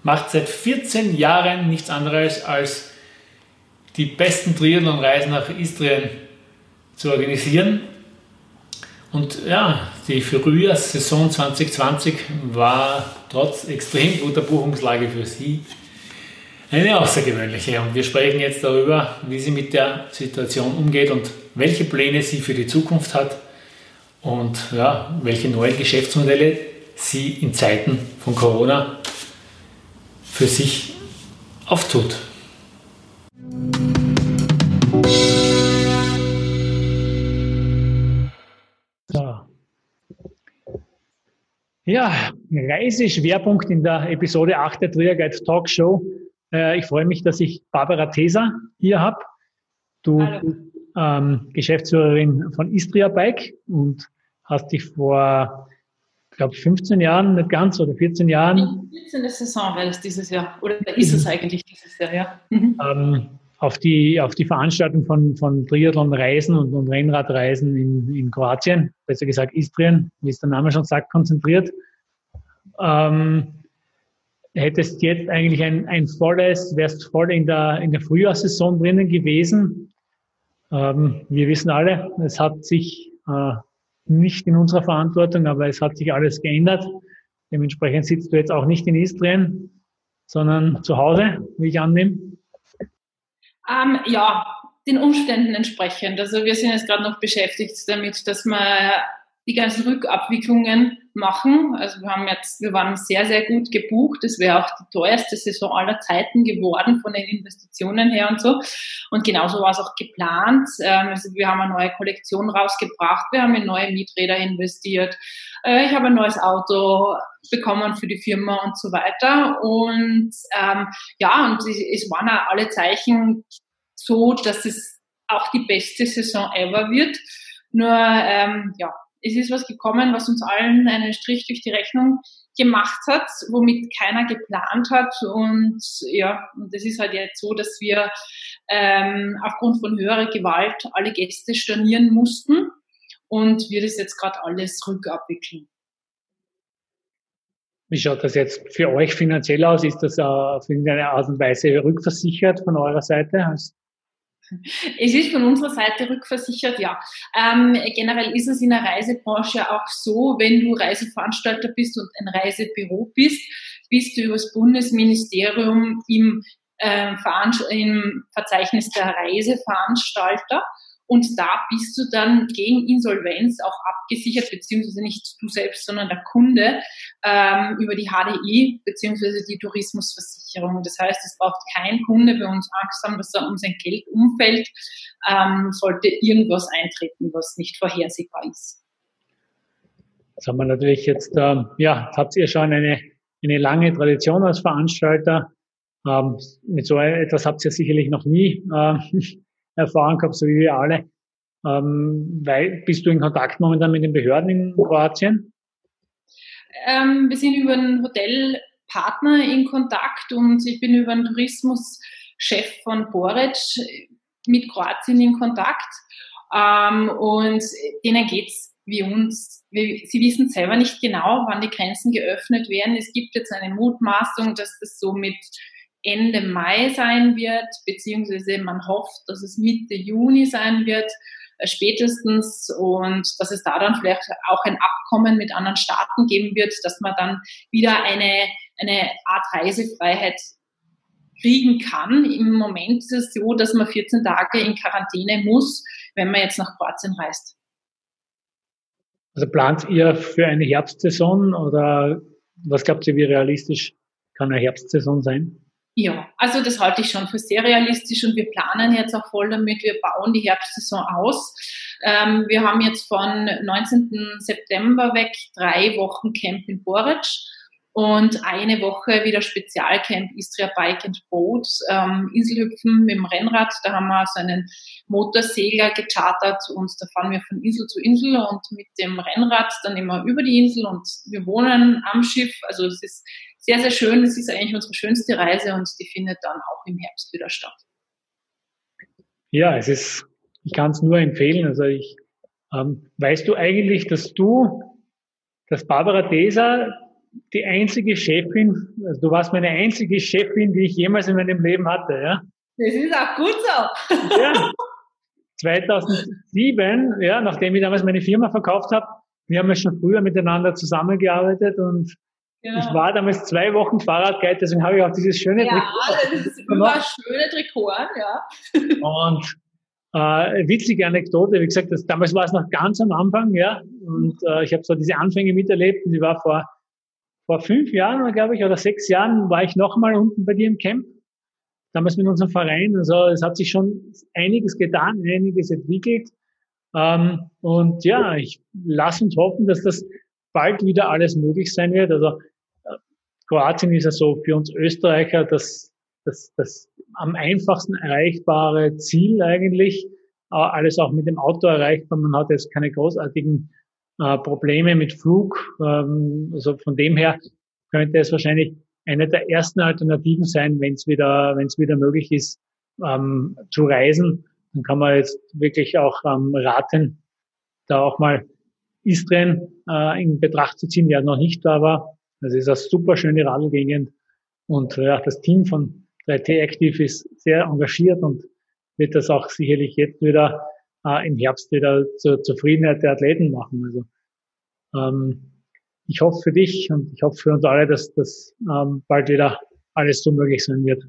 macht seit 14 Jahren nichts anderes als die besten Triathlon-Reisen nach Istrien zu organisieren. Und ja, die Frühjahrssaison 2020 war trotz extrem guter Buchungslage für Sie eine außergewöhnliche. Und wir sprechen jetzt darüber, wie sie mit der Situation umgeht und welche Pläne sie für die Zukunft hat und ja, welche neuen Geschäftsmodelle sie in Zeiten von Corona für sich auftut. So. Ja, Reiseschwerpunkt in der Episode 8 der Trier Guide Talk Show äh, ich freue mich, dass ich Barbara Teser hier habe. Du bist ähm, Geschäftsführerin von Istria Bike und hast dich vor, ich glaube, 15 Jahren, nicht ganz, oder 14 Jahren. 14. Saison wäre das dieses Jahr, oder ist es eigentlich dieses Jahr, ja. Mhm. Ähm, auf die, auf die Veranstaltung von, von Triathlon-Reisen und, und Rennradreisen in, in Kroatien, besser gesagt Istrien, wie es der Name schon sagt, konzentriert. Ähm, hättest jetzt eigentlich ein, ein volles, wärst voll in der, in der Frühjahrssaison drinnen gewesen. Ähm, wir wissen alle, es hat sich äh, nicht in unserer Verantwortung, aber es hat sich alles geändert. Dementsprechend sitzt du jetzt auch nicht in Istrien, sondern zu Hause, wie ich annehme. Ähm, ja, den Umständen entsprechend. Also wir sind jetzt gerade noch beschäftigt damit, dass wir die ganzen Rückabwicklungen machen. Also wir haben jetzt, wir waren sehr, sehr gut gebucht. Das wäre auch die teuerste Saison aller Zeiten geworden von den Investitionen her und so. Und genauso war es auch geplant. Ähm, also wir haben eine neue Kollektion rausgebracht. Wir haben in neue Mieträder investiert. Äh, ich habe ein neues Auto bekommen für die Firma und so weiter. Und ähm, ja, und es waren auch alle Zeichen so, dass es auch die beste Saison ever wird. Nur ähm, ja, es ist was gekommen, was uns allen einen Strich durch die Rechnung gemacht hat, womit keiner geplant hat. Und ja, und es ist halt jetzt so, dass wir ähm, aufgrund von höherer Gewalt alle Gäste stornieren mussten und wir das jetzt gerade alles rückabwickeln. Wie schaut das jetzt für euch finanziell aus? Ist das auf irgendeine Art und Weise rückversichert von eurer Seite? Es ist von unserer Seite rückversichert, ja. Ähm, generell ist es in der Reisebranche auch so, wenn du Reiseveranstalter bist und ein Reisebüro bist, bist du über das Bundesministerium im, äh, im Verzeichnis der Reiseveranstalter. Und da bist du dann gegen Insolvenz auch abgesichert, beziehungsweise nicht du selbst, sondern der Kunde ähm, über die HDI beziehungsweise die Tourismusversicherung. Das heißt, es braucht kein Kunde bei uns Angst haben, dass er um sein Geld umfällt, ähm, sollte irgendwas eintreten, was nicht vorhersehbar ist. Das haben wir natürlich jetzt, ähm, ja, habt ihr schon eine, eine lange Tradition als Veranstalter. Ähm, mit so etwas habt ihr sicherlich noch nie äh, erfahren gehabt, so wie wir alle. Ähm, weil, bist du in Kontakt momentan mit den Behörden in Kroatien? ähm, wir sind über einen Hotelpartner in Kontakt und ich bin über einen Tourismuschef von Boric mit Kroatien in Kontakt. Ähm, und denen geht's wie uns. Sie wissen selber nicht genau, wann die Grenzen geöffnet werden. Es gibt jetzt eine Mutmaßung, dass das so mit Ende Mai sein wird, beziehungsweise man hofft, dass es Mitte Juni sein wird, äh, spätestens, und dass es da dann vielleicht auch ein Abkommen mit anderen Staaten geben wird, dass man dann wieder eine, eine Art Reisefreiheit kriegen kann. Im Moment ist es so, dass man 14 Tage in Quarantäne muss, wenn man jetzt nach Kroatien reist. Also plant ihr für eine Herbstsaison oder was glaubt ihr, wie realistisch kann eine Herbstsaison sein? Ja, also das halte ich schon für sehr realistisch und wir planen jetzt auch voll damit. Wir bauen die Herbstsaison aus. Ähm, wir haben jetzt von 19. September weg drei Wochen Camp in Boric und eine Woche wieder Spezialcamp Istria Bike and Boat, ähm, Inselhüpfen mit dem Rennrad. Da haben wir so einen Motorsegler gechartert und da fahren wir von Insel zu Insel und mit dem Rennrad dann immer über die Insel und wir wohnen am Schiff. Also es ist sehr, sehr schön. Es ist eigentlich unsere schönste Reise und die findet dann auch im Herbst wieder statt. Ja, es ist, ich kann es nur empfehlen. Also ich, ähm, weißt du eigentlich, dass du, dass Barbara Deser die einzige Chefin, also du warst meine einzige Chefin, die ich jemals in meinem Leben hatte, ja? Das ist auch gut so. Ja. 2007, ja, nachdem ich damals meine Firma verkauft habe, wir haben ja schon früher miteinander zusammengearbeitet und ja. ich war damals zwei Wochen Fahrradguide, deswegen habe ich auch dieses schöne ja, Trikot. Ja, das ist immer schöne Trikot, ja. Und äh, witzige Anekdote, wie gesagt, das, damals war es noch ganz am Anfang, ja, und äh, ich habe so diese Anfänge miterlebt und ich war vor vor fünf Jahren, glaube ich, oder sechs Jahren war ich nochmal unten bei dir im Camp. Damals mit unserem Verein. Also es hat sich schon einiges getan, einiges entwickelt. Ähm, und ja, ich lasse uns hoffen, dass das bald wieder alles möglich sein wird. Also Kroatien ist ja so für uns Österreicher das, das, das am einfachsten erreichbare Ziel eigentlich. Äh, alles auch mit dem Auto erreichbar. Man hat jetzt keine großartigen äh, Probleme mit Flug. Ähm, also von dem her könnte es wahrscheinlich eine der ersten Alternativen sein, wenn es wieder, wenn es wieder möglich ist, ähm, zu reisen. Dann kann man jetzt wirklich auch ähm, raten, da auch mal Istrien äh, in Betracht zu ziehen, der noch nicht da war. Das ist eine super schöne Radlgegend und ja, das Team von 3T Active ist sehr engagiert und wird das auch sicherlich jetzt wieder äh, im Herbst wieder zur Zufriedenheit der Athleten machen. Also ähm, ich hoffe für dich und ich hoffe für uns alle, dass das ähm, bald wieder alles so möglich sein wird.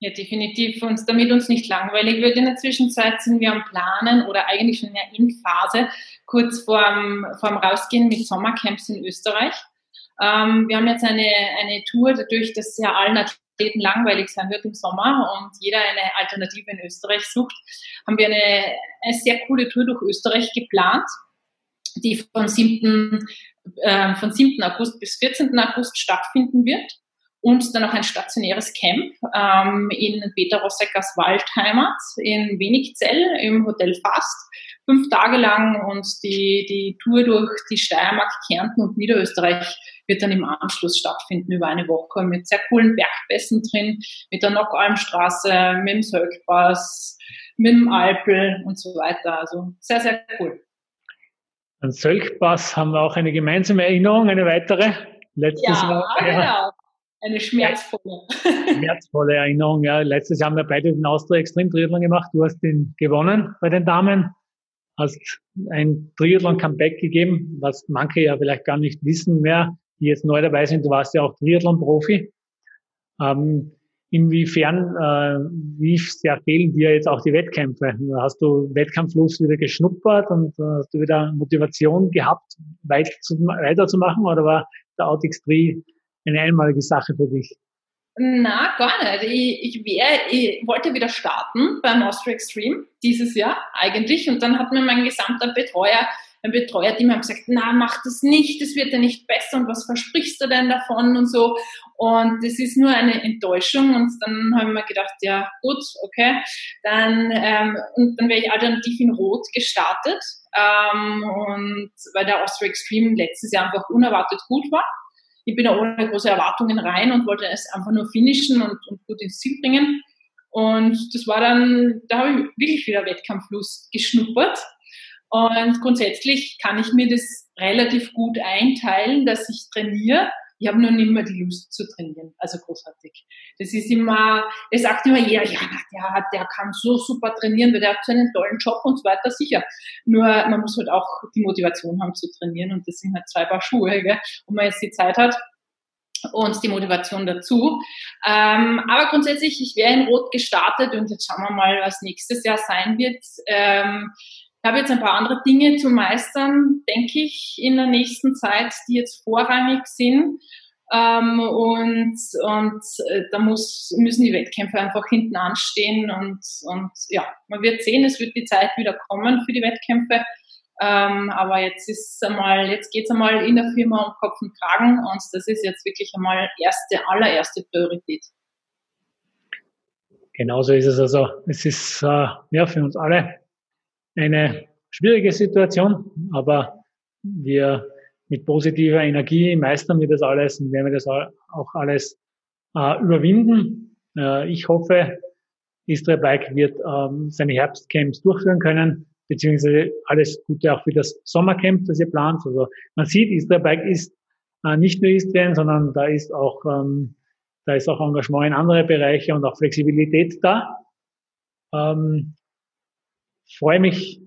Ja, definitiv. Und damit uns nicht langweilig wird in der Zwischenzeit, sind wir am Planen oder eigentlich schon in der Endphase, kurz vorm, vorm Rausgehen mit Sommercamps in Österreich. Ähm, wir haben jetzt eine, eine Tour, dadurch, dass ja allen Athleten langweilig sein wird im Sommer und jeder eine Alternative in Österreich sucht, haben wir eine, eine sehr coole Tour durch Österreich geplant die von 7. Äh, von 7. August bis 14. August stattfinden wird. Und dann auch ein stationäres Camp ähm, in Peter Rosseckers Waldheimat in Wenigzell im Hotel Fast. Fünf Tage lang und die, die Tour durch die Steiermark, Kärnten und Niederösterreich wird dann im Anschluss stattfinden über eine Woche mit sehr coolen Bergpässen drin, mit der Nockalmstraße, mit dem Sölkpass, mit dem Alpel und so weiter. Also sehr, sehr cool. An Sölkpass haben wir auch eine gemeinsame Erinnerung, eine weitere. Letztes ja, Mal, genau. Ja, eine schmerzvolle. Schmerzvolle Erinnerung, ja. Letztes Jahr haben wir beide den Austria Extrem Triathlon gemacht. Du hast den gewonnen bei den Damen. Hast ein Triathlon Comeback gegeben, was manche ja vielleicht gar nicht wissen mehr, die jetzt neu dabei sind. Du warst ja auch Triathlon Profi. Ähm, Inwiefern, äh, wie sehr fehlen dir jetzt auch die Wettkämpfe? Hast du Wettkampflust wieder geschnuppert und äh, hast du wieder Motivation gehabt, weit zu, weiterzumachen oder war der Outix 3 eine einmalige Sache für dich? Na, gar nicht. Ich, ich, wär, ich wollte wieder starten beim Austria Extreme dieses Jahr eigentlich und dann hat mir mein gesamter Betreuer ein Betreuerteam haben gesagt, na, mach das nicht, das wird ja nicht besser und was versprichst du denn davon und so. Und das ist nur eine Enttäuschung und dann haben wir gedacht, ja gut, okay, dann, ähm, und dann wäre ich alternativ in Rot gestartet ähm, und weil der Austria Extreme letztes Jahr einfach unerwartet gut war. Ich bin da ohne große Erwartungen rein und wollte es einfach nur finishen und, und gut ins Ziel bringen. Und das war dann, da habe ich wirklich wieder Wettkampflust geschnuppert. Und grundsätzlich kann ich mir das relativ gut einteilen, dass ich trainiere ich habe nur nicht mehr die Lust zu trainieren. Also großartig. Das ist immer, es sagt immer jeder, ja, der, der kann so super trainieren, weil der hat so einen tollen Job und so weiter, sicher. Nur man muss halt auch die Motivation haben zu trainieren und das sind halt zwei Paar Schuhe, gell, wo man jetzt die Zeit hat und die Motivation dazu. Ähm, aber grundsätzlich, ich wäre in Rot gestartet und jetzt schauen wir mal, was nächstes Jahr sein wird. Ähm, habe jetzt ein paar andere Dinge zu meistern, denke ich, in der nächsten Zeit, die jetzt vorrangig sind. Ähm, und und äh, da muss, müssen die Wettkämpfe einfach hinten anstehen. Und, und ja, man wird sehen, es wird die Zeit wieder kommen für die Wettkämpfe. Ähm, aber jetzt ist einmal, jetzt geht's einmal in der Firma um Kopf und Kragen und das ist jetzt wirklich einmal erste, allererste Priorität. Genauso ist es also. Es ist äh, ja für uns alle eine schwierige Situation, aber wir mit positiver Energie meistern wir das alles und werden wir das auch alles äh, überwinden. Äh, ich hoffe, Istria Bike wird ähm, seine Herbstcamps durchführen können, beziehungsweise alles Gute auch für das Sommercamp, das ihr plant. Also man sieht, Istria Bike ist äh, nicht nur Istrien, sondern da ist auch ähm, da ist auch Engagement in andere Bereiche und auch Flexibilität da. Ähm, freue mich,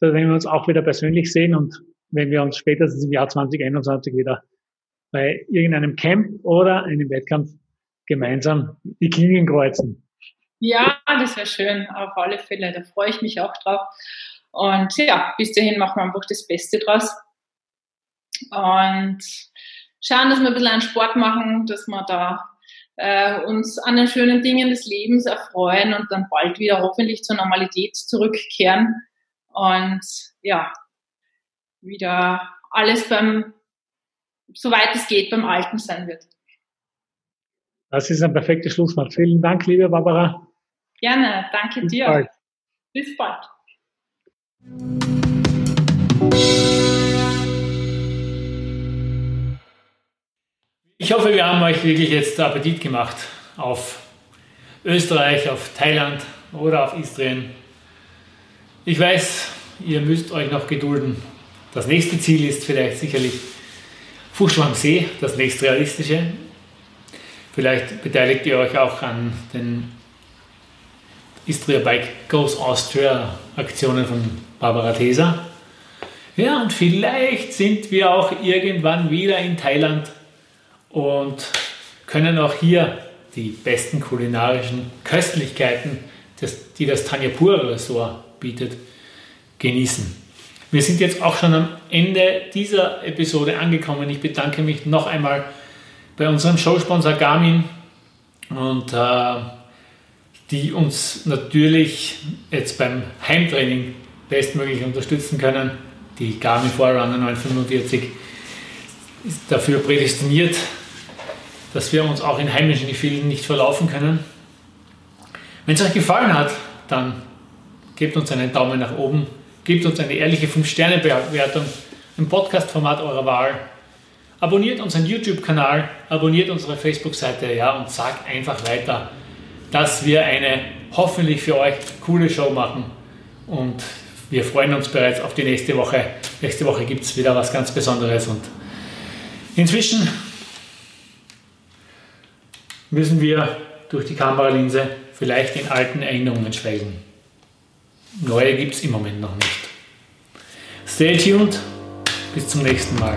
dass wir uns auch wieder persönlich sehen und wenn wir uns spätestens im Jahr 2021 wieder bei irgendeinem Camp oder einem Wettkampf gemeinsam die Klingen kreuzen. Ja, das wäre schön, auf alle Fälle. Da freue ich mich auch drauf. Und ja, bis dahin machen wir einfach das Beste draus. Und schauen, dass wir ein bisschen an Sport machen, dass wir da äh, uns an den schönen Dingen des Lebens erfreuen und dann bald wieder hoffentlich zur Normalität zurückkehren und ja, wieder alles beim, soweit es geht, beim Alten sein wird. Das ist ein perfektes Schlusswort. Vielen Dank, liebe Barbara. Gerne, danke Bis dir. Bald. Bis bald. Ich hoffe, wir haben euch wirklich jetzt Appetit gemacht auf Österreich, auf Thailand oder auf Istrien. Ich weiß, ihr müsst euch noch gedulden. Das nächste Ziel ist vielleicht sicherlich Fuchsschwang See, das nächstrealistische. Vielleicht beteiligt ihr euch auch an den Istria Bike Goes Austria Aktionen von Barbara Teser. Ja, und vielleicht sind wir auch irgendwann wieder in Thailand und können auch hier die besten kulinarischen Köstlichkeiten, die das Tanyapur Resort bietet, genießen. Wir sind jetzt auch schon am Ende dieser Episode angekommen. Ich bedanke mich noch einmal bei unserem Showsponsor Garmin und äh, die uns natürlich jetzt beim Heimtraining bestmöglich unterstützen können. Die Garmin Forerunner 945 ist dafür prädestiniert, dass wir uns auch in heimischen Gefilden nicht verlaufen können. Wenn es euch gefallen hat, dann gebt uns einen Daumen nach oben, gebt uns eine ehrliche 5-Sterne-Bewertung im Podcast-Format eurer Wahl, abonniert unseren YouTube-Kanal, abonniert unsere Facebook-Seite ja, und sagt einfach weiter, dass wir eine hoffentlich für euch coole Show machen und wir freuen uns bereits auf die nächste Woche. Nächste Woche gibt es wieder was ganz Besonderes und inzwischen müssen wir durch die Kameralinse vielleicht in alten Erinnerungen schwelgen. Neue gibt es im Moment noch nicht. Stay tuned, bis zum nächsten Mal.